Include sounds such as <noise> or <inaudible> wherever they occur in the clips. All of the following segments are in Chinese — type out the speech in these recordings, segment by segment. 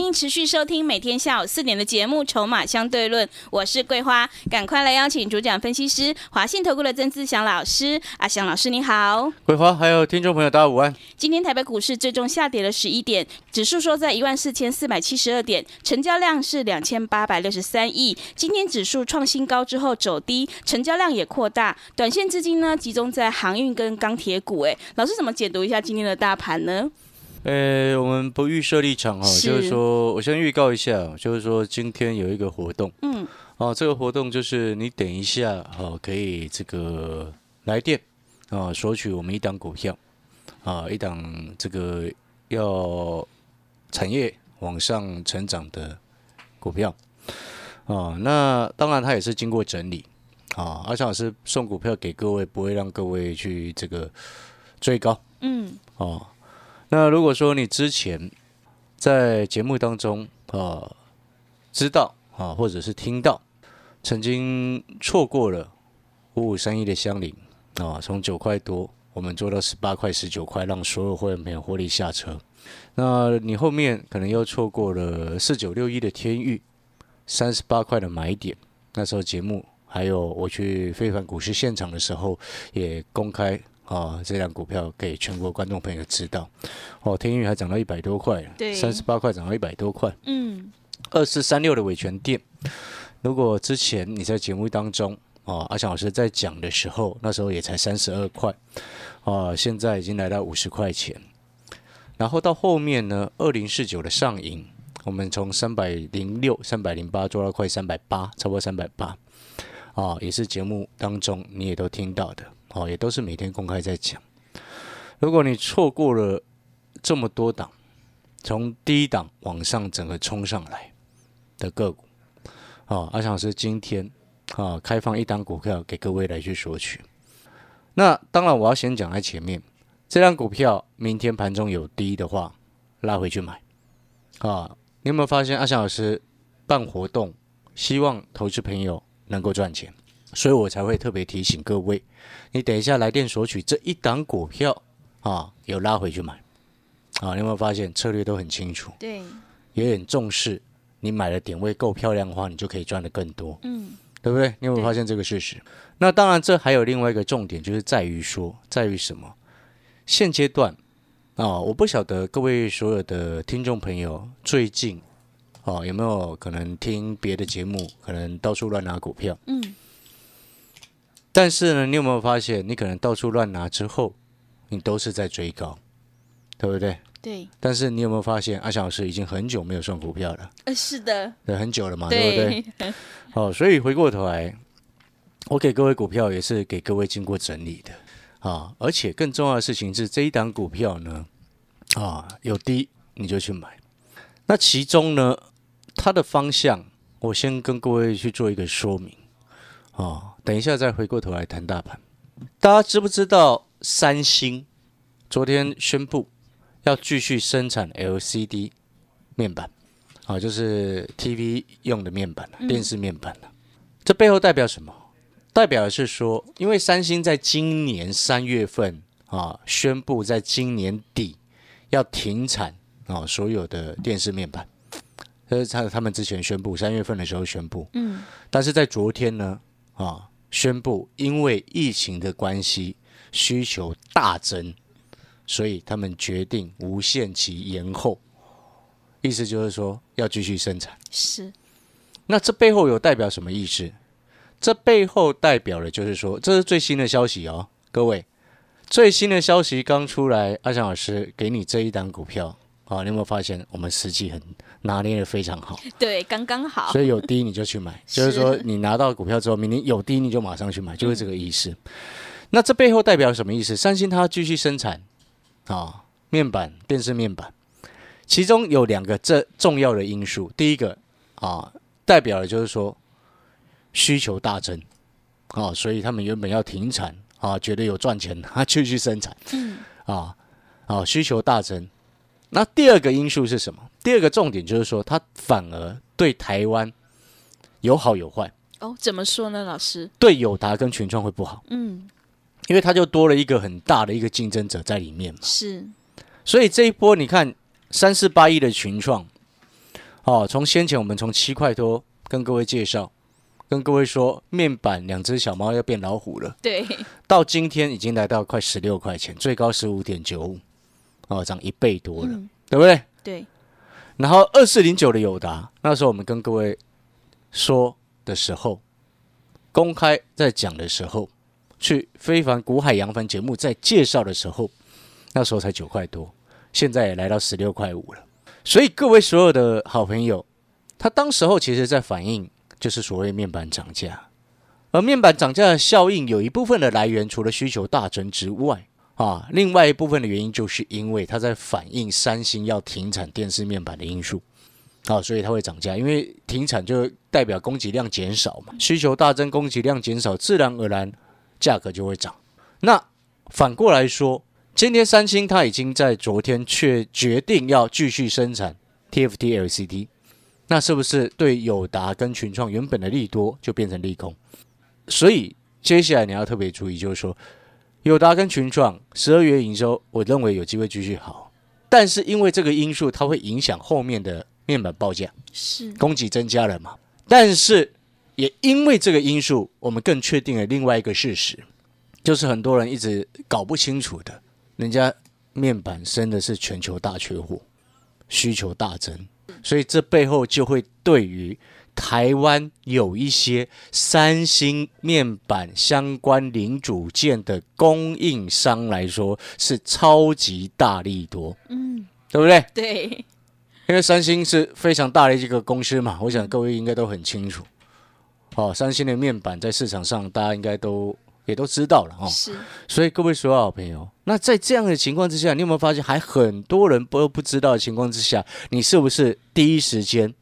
欢迎持续收听每天下午四点的节目《筹码相对论》，我是桂花，赶快来邀请主讲分析师华信投顾的曾志祥老师。阿祥老师你好，桂花还有听众朋友大家午安。今天台北股市最终下跌了十一点，指数收在一万四千四百七十二点，成交量是两千八百六十三亿。今天指数创新高之后走低，成交量也扩大，短线资金呢集中在航运跟钢铁股。哎，老师怎么解读一下今天的大盘呢？呃，我们不预设立场哈，就是说我先预告一下，就是说今天有一个活动，嗯，哦，这个活动就是你等一下哦，可以这个来电啊，索取我们一档股票。啊，一档这个要产业往上成长的股票。啊，那当然它也是经过整理啊，阿强老师送股票给各位，不会让各位去这个追高，嗯，哦。那如果说你之前在节目当中啊知道啊，或者是听到曾经错过了五五三一的香菱啊，从九块多我们做到十八块、十九块，让所有会员朋友获利下车。那你后面可能又错过了四九六一的天域三十八块的买点，那时候节目还有我去非凡股市现场的时候也公开。啊，这辆股票给全国观众朋友知道。哦，天宇还涨到一百多块对，三十八块涨到一百多块。嗯，二四三六的伟权店，如果之前你在节目当中，哦，阿强老师在讲的时候，那时候也才三十二块，啊，现在已经来到五十块钱。然后到后面呢，二零四九的上影，我们从三百零六、三百零八做到快三百八，超过三百八，啊，也是节目当中你也都听到的。哦，也都是每天公开在讲。如果你错过了这么多档，从低档往上整个冲上来的个股，啊，阿强老师今天啊开放一档股票给各位来去索取。那当然我要先讲在前面，这张股票明天盘中有低的话，拉回去买。啊，你有没有发现阿强老师办活动，希望投资朋友能够赚钱？所以我才会特别提醒各位，你等一下来电索取这一档股票啊，有拉回去买啊。你有没有发现策略都很清楚？对，也很重视。你买的点位够漂亮的话，你就可以赚的更多。嗯，对不对？你有没有发现这个事实？那当然，这还有另外一个重点，就是在于说，在于什么？现阶段啊，我不晓得各位所有的听众朋友最近啊有没有可能听别的节目，可能到处乱拿股票。嗯。但是呢，你有没有发现，你可能到处乱拿之后，你都是在追高，对不对？对。但是你有没有发现，阿翔老师已经很久没有送股票了？呃，是的。对，很久了嘛，对不对？<laughs> 好，所以回过头来，我给各位股票也是给各位经过整理的啊。而且更重要的事情是，这一档股票呢，啊，有低你就去买。那其中呢，它的方向，我先跟各位去做一个说明啊。等一下再回过头来谈大盘。大家知不知道三星昨天宣布要继续生产 LCD 面板啊，就是 TV 用的面板电视面板了。这背后代表什么？代表的是说，因为三星在今年三月份啊，宣布在今年底要停产啊，所有的电视面板。这是他他们之前宣布三月份的时候宣布，嗯，但是在昨天呢，啊。宣布，因为疫情的关系，需求大增，所以他们决定无限期延后。意思就是说，要继续生产。是。那这背后有代表什么意思？这背后代表的就是说，这是最新的消息哦，各位，最新的消息刚出来，阿翔老师给你这一档股票。啊，你有没有发现我们实际很拿捏的非常好？对，刚刚好。所以有低你就去买，<laughs> 就是说你拿到股票之后，明天有低你就马上去买，就是这个意思。那这背后代表什么意思？三星它继续生产啊，面板、电视面板，其中有两个这重要的因素。第一个啊，代表的就是说需求大增啊，所以他们原本要停产啊，觉得有赚钱，他继续生产，嗯，啊啊，需求大增。那第二个因素是什么？第二个重点就是说，它反而对台湾有好有坏。哦，怎么说呢，老师？对友达跟群创会不好，嗯，因为它就多了一个很大的一个竞争者在里面嘛。是，所以这一波你看三四八亿的群创，哦，从先前我们从七块多跟各位介绍，跟各位说面板两只小猫要变老虎了，对，到今天已经来到快十六块钱，最高十五点九五，哦，涨一倍多了，对不对？对。然后二四零九的友达，那时候我们跟各位说。的时候，公开在讲的时候，去非凡古海洋帆节目在介绍的时候，那时候才九块多，现在也来到十六块五了。所以各位所有的好朋友，他当时候其实在反映就是所谓面板涨价，而面板涨价的效应有一部分的来源，除了需求大增之外，啊，另外一部分的原因就是因为它在反映三星要停产电视面板的因素。好，所以它会涨价，因为停产就代表供给量减少嘛，需求大增，供给量减少，自然而然价格就会涨。那反过来说，今天三星它已经在昨天却决定要继续生产 TFT LCD，那是不是对友达跟群创原本的利多就变成利空？所以接下来你要特别注意，就是说友达跟群创十二月营收，我认为有机会继续好，但是因为这个因素，它会影响后面的。面板报价是供给增加了嘛？但是也因为这个因素，我们更确定了另外一个事实，就是很多人一直搞不清楚的，人家面板真的是全球大缺货，需求大增，所以这背后就会对于台湾有一些三星面板相关零组件的供应商来说是超级大力多，嗯，对不对？对。因为三星是非常大的一个公司嘛，我想各位应该都很清楚。哦，三星的面板在市场上，大家应该都也都知道了哦。是。所以各位所有好朋友，那在这样的情况之下，你有没有发现，还很多人都不知道的情况之下，你是不是第一时间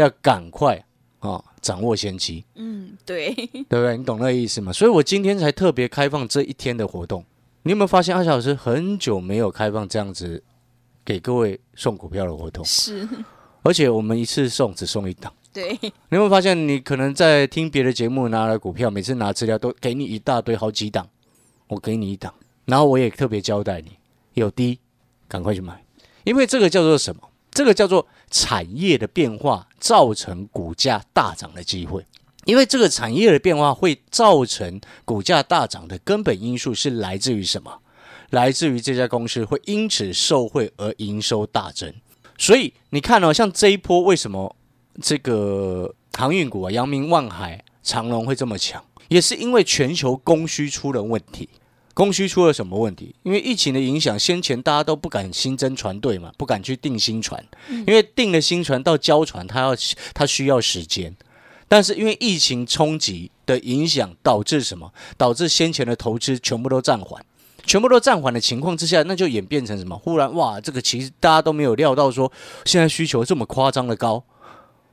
要赶快啊，掌握先机？嗯，对，对不对？你懂那个意思吗？所以我今天才特别开放这一天的活动。你有没有发现，阿小老师很久没有开放这样子？给各位送股票的活动是，而且我们一次送只送一档。对，你有没有发现，你可能在听别的节目拿了股票，每次拿资料都给你一大堆好几档，我给你一档，然后我也特别交代你，有低赶快去买，因为这个叫做什么？这个叫做产业的变化造成股价大涨的机会，因为这个产业的变化会造成股价大涨的根本因素是来自于什么？来自于这家公司会因此受惠而营收大增，所以你看哦，像这一波为什么这个航运股啊，阳明、万海、长隆会这么强，也是因为全球供需出了问题。供需出了什么问题？因为疫情的影响，先前大家都不敢新增船队嘛，不敢去订新船，因为订了新船到交船，它要它需要时间。但是因为疫情冲击的影响，导致什么？导致先前的投资全部都暂缓。全部都暂缓的情况之下，那就演变成什么？忽然哇，这个其实大家都没有料到，说现在需求这么夸张的高。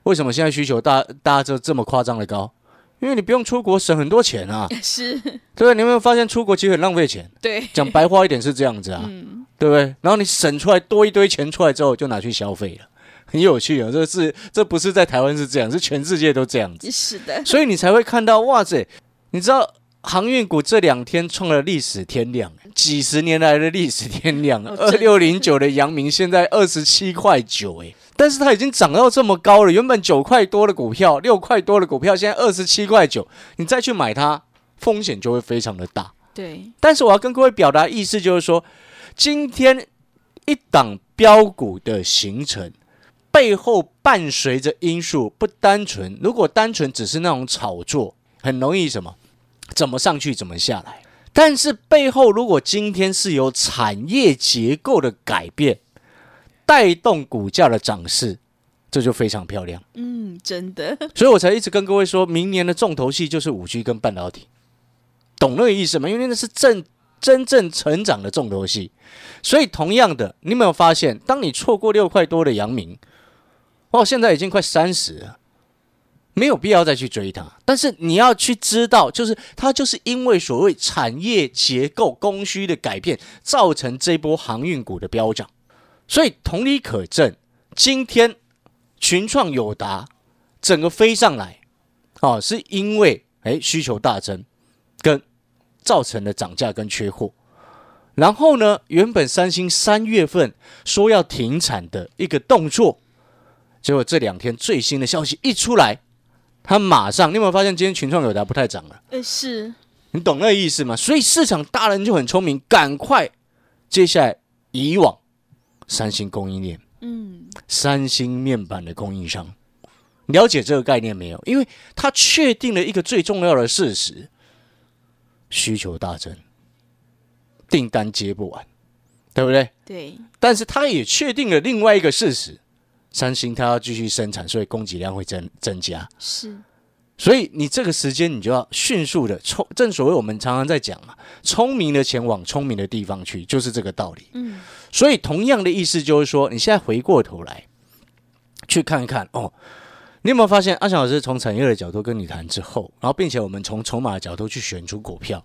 为什么现在需求大大家就这么夸张的高？因为你不用出国，省很多钱啊。<laughs> 是，对你有没有发现出国其实很浪费钱？对，讲白话一点是这样子啊，<laughs> 对不对？然后你省出来多一堆钱出来之后，就拿去消费了，<laughs> 很有趣啊。这是这不是在台湾是这样，是全世界都这样子。是的，所以你才会看到哇塞，你知道。航运股这两天创了历史天量，几十年来的历史天量。二六零九的阳明现在二十七块九，哎，但是它已经涨到这么高了。原本九块多的股票，六块多的股票，现在二十七块九，你再去买它，风险就会非常的大。对。但是我要跟各位表达意思，就是说，今天一档标股的形成背后伴随着因素不单纯，如果单纯只是那种炒作，很容易什么？怎么上去怎么下来，但是背后如果今天是有产业结构的改变，带动股价的涨势，这就非常漂亮。嗯，真的，所以我才一直跟各位说，明年的重头戏就是五 G 跟半导体，懂那个意思吗？因为那是正真正成长的重头戏。所以同样的，你有没有发现，当你错过六块多的阳明，哦，现在已经快三十了。没有必要再去追它。但是你要去知道，就是它就是因为所谓产业结构供需的改变，造成这波航运股的飙涨。所以同理可证，今天群创友达整个飞上来，哦，是因为哎需求大增，跟造成了涨价跟缺货。然后呢，原本三星三月份说要停产的一个动作，结果这两天最新的消息一出来，它马上，你有没有发现今天群创友达不太涨了？呃，是你懂那个意思吗？所以市场大人就很聪明，赶快接下来以往三星供应链，嗯，三星面板的供应商，了解这个概念没有？因为他确定了一个最重要的事实：需求大增，订单接不完，对不对？对，但是他也确定了另外一个事实：三星它要继续生产，所以供给量会增增加。是所以你这个时间，你就要迅速的聪，正所谓我们常常在讲嘛，聪明的前往聪明的地方去，就是这个道理。嗯，所以同样的意思就是说，你现在回过头来去看一看哦，你有没有发现阿翔老师从产业的角度跟你谈之后，然后并且我们从筹码的角度去选出股票，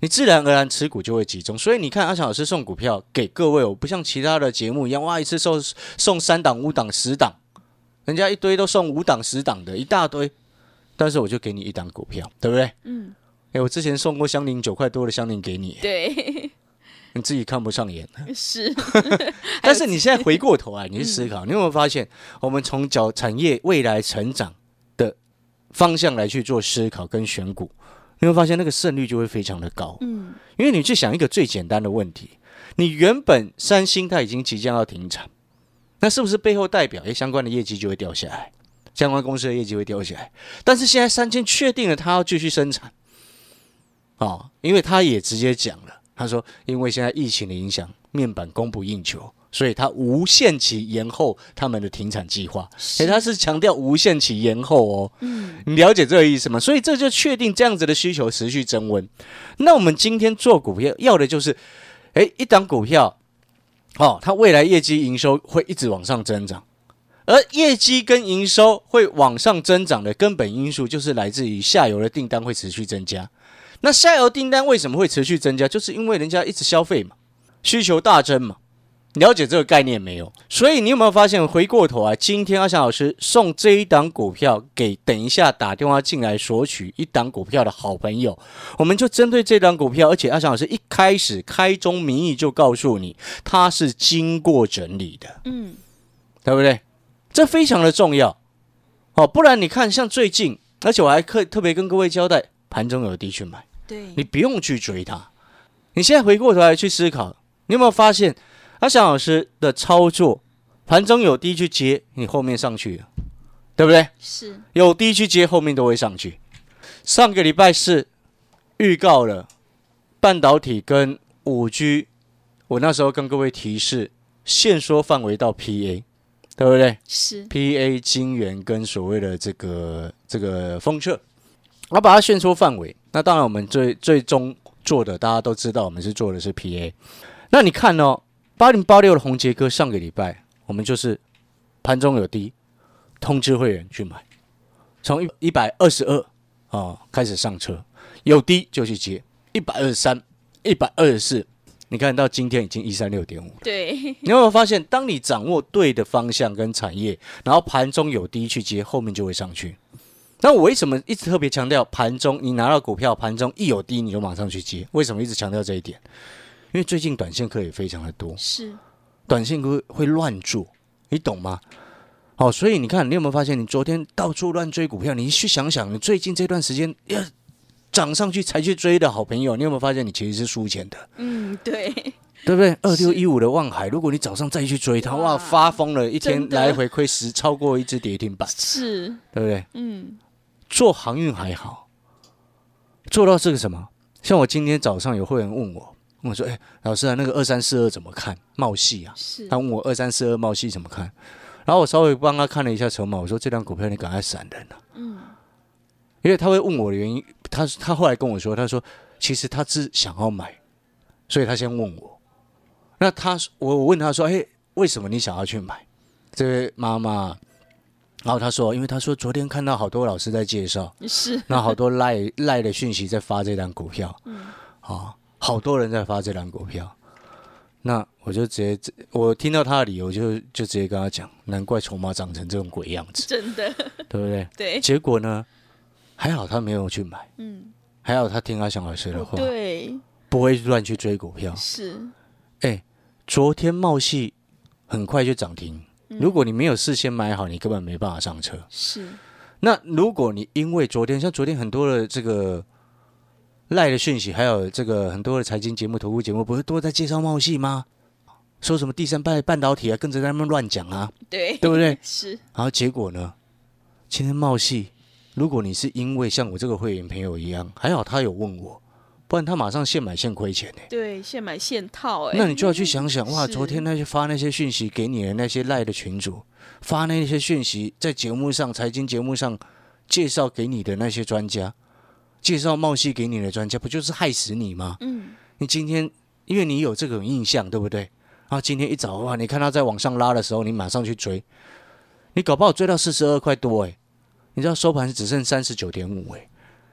你自然而然持股就会集中。所以你看阿翔老师送股票给各位，我不像其他的节目一样，哇，一次送送三档、五档、十档，人家一堆都送五档、十档的一大堆，但是我就给你一档股票，对不对？嗯，哎，我之前送过香菱九块多的香菱给你，对，<laughs> 你自己看不上眼。是，<laughs> 但是你现在回过头来，你去思考，你有没有发现，我们从角产业未来成长的方向来去做思考跟选股，你会发现那个胜率就会非常的高。嗯，因为你去想一个最简单的问题，你原本三星它已经即将要停产，那是不是背后代表诶相关的业绩就会掉下来，相关公司的业绩会掉下来？但是现在三星确定了它要继续生产，哦，因为他也直接讲了，他说因为现在疫情的影响，面板供不应求。所以他无限期延后他们的停产计划，诶，他是强调无限期延后哦。嗯，你了解这个意思吗？所以这就确定这样子的需求持续增温。那我们今天做股票要的就是，诶，一档股票，哦，它未来业绩营收会一直往上增长，而业绩跟营收会往上增长的根本因素就是来自于下游的订单会持续增加。那下游订单为什么会持续增加？就是因为人家一直消费嘛，需求大增嘛。了解这个概念没有？所以你有没有发现，回过头啊，今天阿翔老师送这一档股票给等一下打电话进来索取一档股票的好朋友，我们就针对这档股票，而且阿翔老师一开始开宗明义就告诉你，它是经过整理的，嗯，对不对？这非常的重要哦，不然你看，像最近，而且我还特特别跟各位交代，盘中有低去买，对，你不用去追它。你现在回过头来去思考，你有没有发现？阿翔老师的操作，盘中有低去接，你后面上去了，对不对？是，有低去接，后面都会上去。上个礼拜四预告了半导体跟五 G，我那时候跟各位提示，限缩范围到 PA，对不对是，？PA 晶圆跟所谓的这个这个封测，我把它限缩范围。那当然，我们最最终做的，大家都知道，我们是做的是 PA。那你看哦。八零八六的红杰哥，上个礼拜我们就是盘中有低，通知会员去买，从一一百二十二啊开始上车，有低就去接，一百二十三、一百二十四，你看到今天已经一三六点五了。对，你有没有发现，当你掌握对的方向跟产业，然后盘中有低去接，后面就会上去。那我为什么一直特别强调盘中你拿到股票，盘中一有低你就马上去接？为什么一直强调这一点？因为最近短线客也非常的多，是，短线客会乱做，你懂吗？好、所以你看，你有没有发现，你昨天到处乱追股票？你去想想，你最近这段时间要涨上去才去追的好朋友，你有没有发现你其实是输钱的？嗯，对，对不对？二六一五的望海，如果你早上再去追它，哇，发疯了，一天来回亏十，超过一只跌停板，是，对不对？嗯，做航运还好，做到这个什么？像我今天早上有会员问我，问我说：“哎，老师啊，那个二三四二怎么看？茂系啊？”是他，问我二三四二茂系怎么看，然后我稍微帮他看了一下筹码，我说这张股票你赶快闪人啊，嗯，因为他会问我的原因，他他后来跟我说，他说其实他是想要买，所以他先问我。那他我我问他说，哎，为什么你想要去买？这位妈妈，然后他说，因为他说昨天看到好多老师在介绍，是，那好多赖赖的讯息在发这张股票，嗯，啊，好多人在发这张股票，那我就直接我听到他的理由，就就直接跟他讲，难怪筹码长成这种鬼样子，真的，对不对？<laughs> 对，结果呢，还好他没有去买，嗯，还好他听阿翔老师的话，对，不会乱去追股票，是，哎，昨天茂系很快就涨停。如果你没有事先买好，你根本没办法上车。是。那如果你因为昨天像昨天很多的这个赖的讯息，还有这个很多的财经节目、投顾节目，不是都在介绍茂系吗？说什么第三代半导体啊，跟着他们乱讲啊，对，对不对？<laughs> 是。然后结果呢？今天茂系，如果你是因为像我这个会员朋友一样，还好他有问我。不然他马上现买现亏钱呢。对，现买现套哎。那你就要去想想哇，昨天那些发那些讯息给你的那些赖的群主，发那些讯息在节目上财经节目上介绍给你的那些专家，介绍冒戏给你的专家，不就是害死你吗？嗯。你今天因为你有这种印象，对不对？然后今天一早哇，你看他在往上拉的时候，你马上去追，你搞不好追到四十二块多哎，你知道收盘只剩三十九点五哎，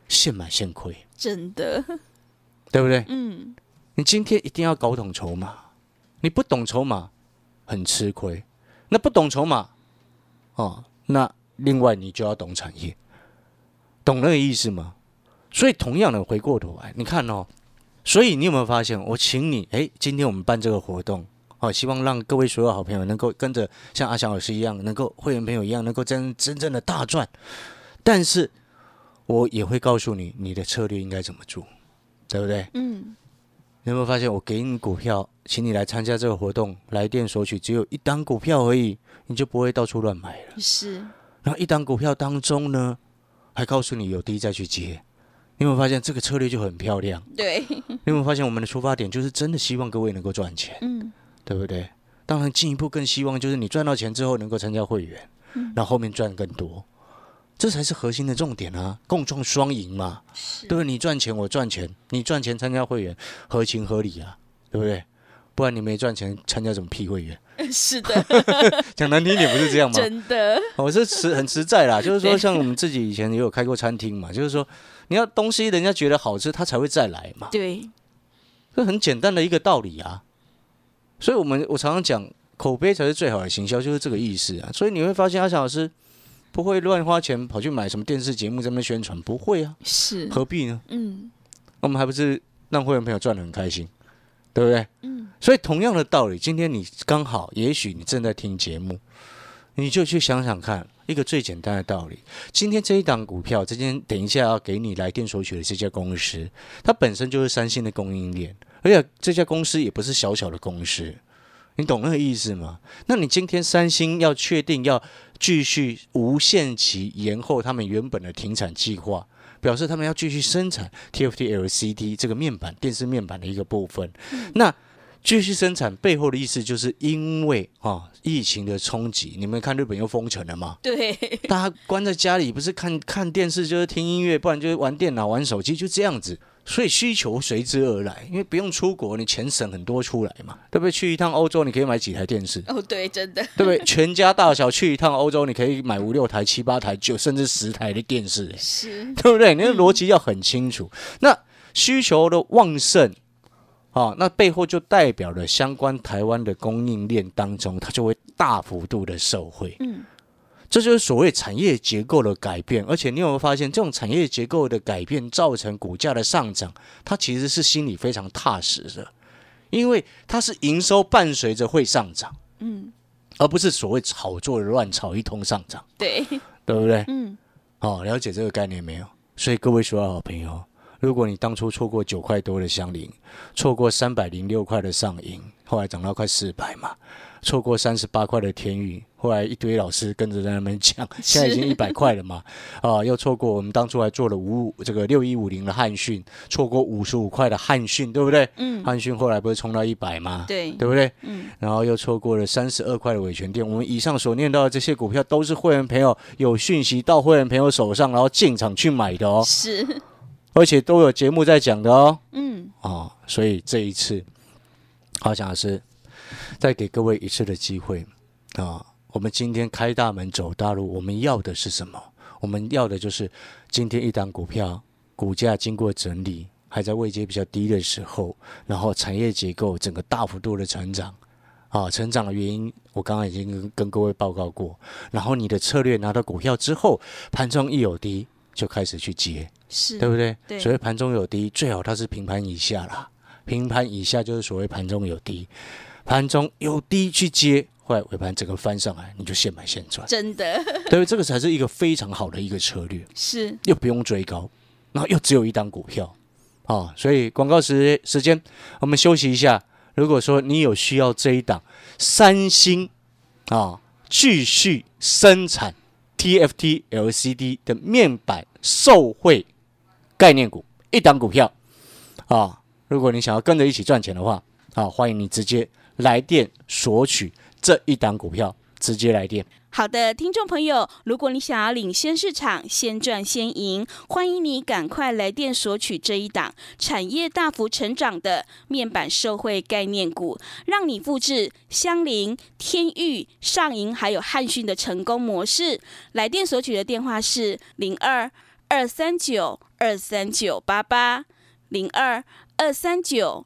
现买现亏，真的。对不对？嗯，你今天一定要搞懂筹码，你不懂筹码很吃亏。那不懂筹码，哦，那另外你就要懂产业，懂那个意思吗？所以同样的回过头来，你看哦，所以你有没有发现，我请你，哎，今天我们办这个活动，哦，希望让各位所有好朋友能够跟着像阿翔老师一样，能够会员朋友一样，能够真真正的大赚。但是我也会告诉你，你的策略应该怎么做。对不对？嗯，你有没有发现，我给你股票，请你来参加这个活动，来电索取，只有一单股票而已，你就不会到处乱买了。是。然后一单股票当中呢，还告诉你有低再去接，你有没有发现这个策略就很漂亮？对。你有没有发现我们的出发点就是真的希望各位能够赚钱？嗯，对不对？当然进一步更希望就是你赚到钱之后能够参加会员，然后后面赚更多。这才是核心的重点啊！共创双赢嘛，对不对？你赚钱，我赚钱，你赚钱参加会员，合情合理啊，对不对？不然你没赚钱，参加什么屁会员？<laughs> 是的，<laughs> 讲难听点不是这样吗？真的，我是实很实在啦，<laughs> 就是说，像我们自己以前也有开过餐厅嘛，就是说，你要东西人家觉得好吃，他才会再来嘛。对，这很简单的一个道理啊。所以，我们我常常讲，口碑才是最好的行销，就是这个意思啊。所以你会发现，阿翔老师。不会乱花钱跑去买什么电视节目在那宣传，不会啊，是何必呢？嗯，我们还不是让会员朋友赚的很开心，对不对？嗯，所以同样的道理，今天你刚好，也许你正在听节目，你就去想想看，一个最简单的道理。今天这一档股票，今天等一下要给你来电索取的这家公司，它本身就是三星的供应链，而且这家公司也不是小小的公司。你懂那个意思吗？那你今天三星要确定要继续无限期延后他们原本的停产计划，表示他们要继续生产 TFT LCD 这个面板电视面板的一个部分。那继续生产背后的意思，就是因为啊疫情的冲击，你们看日本又封城了吗？对，大家关在家里，不是看看电视就是听音乐，不然就是玩电脑玩手机，就这样子。所以需求随之而来，因为不用出国，你钱省很多出来嘛，对不对？去一趟欧洲，你可以买几台电视？哦，对，真的，对不对？全家大小去一趟欧洲，你可以买五六台、七八台、九甚至十台的电视，是，对不对？你的逻辑要很清楚。那需求的旺盛，啊，那背后就代表了相关台湾的供应链当中，它就会大幅度的受惠。嗯。这就是所谓产业结构的改变，而且你有没有发现，这种产业结构的改变造成股价的上涨，它其实是心里非常踏实的，因为它是营收伴随着会上涨，嗯，而不是所谓炒作的乱炒一通上涨，对，对不对？嗯，好，了解这个概念没有？所以各位所有好朋友，如果你当初错过九块多的香菱，错过三百零六块的上影，后来涨到快四百嘛。错过三十八块的天宇，后来一堆老师跟着在那边讲，现在已经一百块了嘛，啊，又错过我们当初还做了五五这个六一五零的汉讯，错过五十五块的汉讯，对不对？嗯，汉讯后来不是冲到一百吗？对，对不对？嗯，然后又错过了三十二块的伟权店。我们以上所念到的这些股票，都是会员朋友有讯息到会员朋友手上，然后进场去买的哦。是，而且都有节目在讲的哦。嗯，啊，所以这一次，好，讲的是。再给各位一次的机会啊！我们今天开大门走大路，我们要的是什么？我们要的就是今天一档股票股价经过整理，还在位阶比较低的时候，然后产业结构整个大幅度的成长，啊，成长的原因我刚刚已经跟跟各位报告过。然后你的策略拿到股票之后，盘中一有低就开始去接，是，对不对？对所谓盘中有低，最好它是平盘以下啦。平盘以下就是所谓盘中有低，盘中有低去接，后来尾盘整个翻上来，你就现买现赚，真的 <laughs> 对？这个才是一个非常好的一个策略，是又不用追高，然后又只有一档股票，啊，所以广告时时间，我们休息一下。如果说你有需要这一档三星啊，继续生产 TFT LCD 的面板受惠概念股，一档股票啊，如果你想要跟着一起赚钱的话，啊，欢迎你直接来电索取这一档股票，直接来电。好的，听众朋友，如果你想要领先市场、先赚先赢，欢迎你赶快来电索取这一档产业大幅成长的面板社会概念股，让你复制香菱、天域、上银还有汉讯的成功模式。来电索取的电话是零二二三九二三九八八零二二三九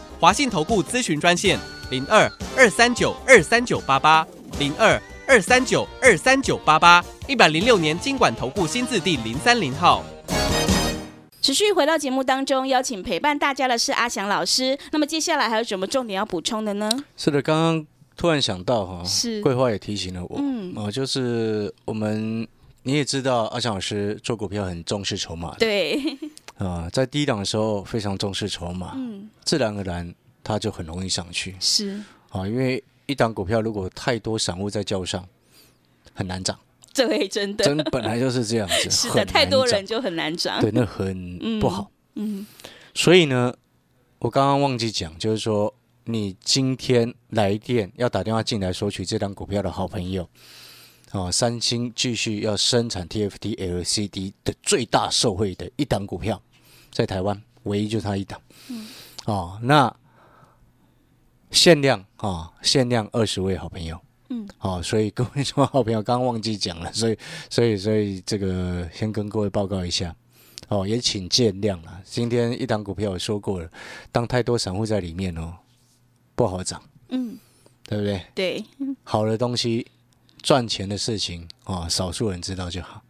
华信投顾咨询专线零二二三九二三九八八零二。二三九二三九八八一百零六年经管投顾新字第零三零号。持续回到节目当中，邀请陪伴大家的是阿翔老师。那么接下来还有什么重点要补充的呢？是的，刚刚突然想到哈，是桂花也提醒了我，嗯哦、就是我们你也知道，阿翔老师做股票很重视筹码的，对，啊、在低档的时候非常重视筹码，嗯，自然而然它就很容易上去是，啊、因为一档股票如果太多散户在叫上，很难涨，对，真的真本来就是这样子，<laughs> 是的，太多人就很难涨。对，那很不好。嗯，所以呢，我刚刚忘记讲，就是说，你今天来电要打电话进来索取这张股票的好朋友，啊，三星继续要生产 TFT LCD 的最大受惠的一档股票，在台湾唯一就它一档。嗯，哦，那限量啊、哦，限量二十位好朋友。嗯，好、所以各位什么好朋友，刚刚忘记讲了，<laughs> 所以所以所以这个先跟各位报告一下。哦，也请见谅了。今天一档股票我说过了，当太多散户在里面哦，不好涨，嗯，对不对？对，好的东西，赚钱的事情啊、哦，少数人知道就好。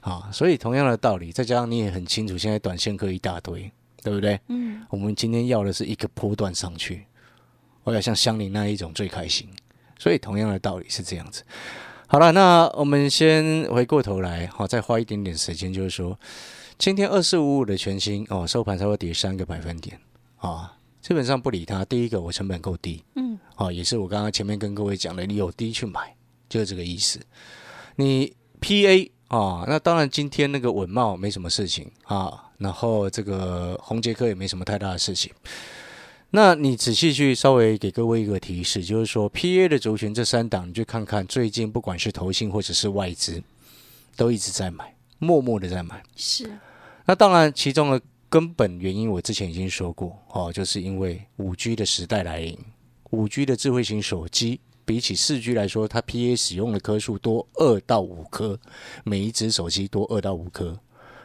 啊、所以同样的道理，再加上你也很清楚，现在短线客一大堆，对不对？嗯，我们今天要的是一个波段上去，我要像香菱那一种最开心。所以同样的道理是这样子。好了，那我们先回过头来，好、再花一点点时间，就是说，今天二四五五的全新哦，收盘才会跌三个百分点啊，基本上不理它。第一个，我成本够低，嗯，啊，也是我刚刚前面跟各位讲的，你有低去买，就是这个意思。你 PA 啊，那当然今天那个稳茂没什么事情啊，然后这个红杰科也没什么太大的事情。那你仔细去稍微给各位一个提示，就是说 P A 的族群这三档，你去看看最近不管是投信或者是外资，都一直在买，默默的在买。是，那当然，其中的根本原因我之前已经说过哦，就是因为五 G 的时代来临，五 G 的智慧型手机比起四 G 来说，它 P A 使用的颗数多二到五颗，每一只手机多二到五颗。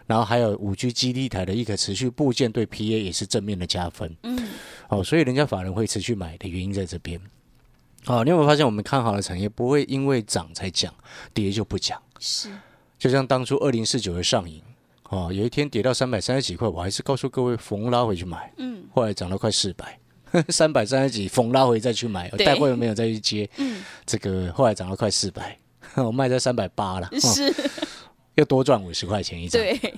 然后还有五 G 基地台的一个持续部件，对 P A 也是正面的加分。嗯，哦，所以人家法人会持续买的原因在这边。哦，你有没有发现我们看好的产业不会因为涨才讲，跌就不讲？是，就像当初二零四九的上影，哦，有一天跌到三百三十几块，我还是告诉各位逢拉回去买，嗯后来涨到快四百，<laughs> 三百三十几逢拉回再去买，对。带会员没有再去接，嗯，这个后来涨到快四百，<laughs> 我卖在三百八了，哦。是，又多赚五十块钱一张。对，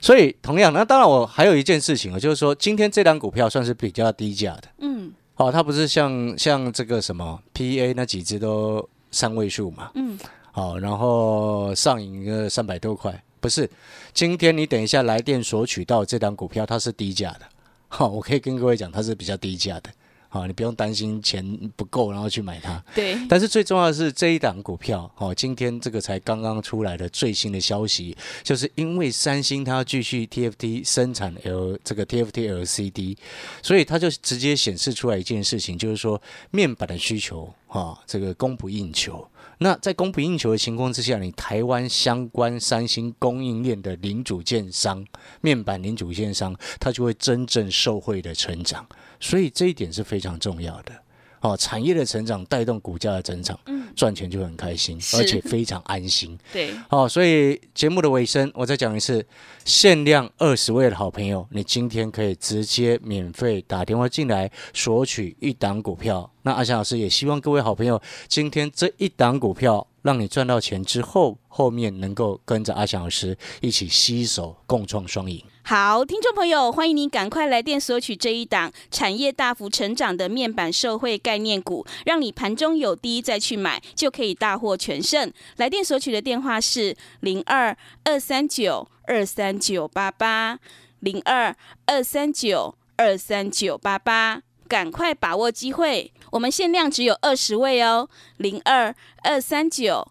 所以同样，那当然我还有一件事情啊，就是说今天这档股票算是比较低价的。嗯。哦，它不是像像这个什么 PA 那几只都三位数嘛，嗯，好，然后上影个三百多块，不是，今天你等一下来电索取到这档股票，它是低价的，<laughs> 好，我可以跟各位讲，它是比较低价的。好，你不用担心钱不够，然后去买它。对。但是最重要的是这一档股票，哦，今天这个才刚刚出来的最新的消息，就是因为三星它要继续 TFT 生产 L 这个 TFT LCD，所以它就直接显示出来一件事情，就是说面板的需求，哈，这个供不应求。那在供不应求的情况之下，你台湾相关三星供应链的零组件商、面板零组件商，它就会真正受惠的成长。所以这一点是非常重要的，哦，产业的成长带动股价的增长，嗯，赚钱就很开心，而且非常安心，<laughs> 对，哦，所以节目的尾声，我再讲一次，限量二十位的好朋友，你今天可以直接免费打电话进来索取一档股票。那阿翔老师也希望各位好朋友，今天这一档股票让你赚到钱之后，后面能够跟着阿翔老师一起携手共创双赢。好，听众朋友，欢迎您赶快来电索取这一档产业大幅成长的面板社会概念股，让你盘中有低再去买，就可以大获全胜。来电索取的电话是零二二三九二三九八八零二二三九二三九八八，赶快把握机会，我们限量只有二十位哦，零二二三九。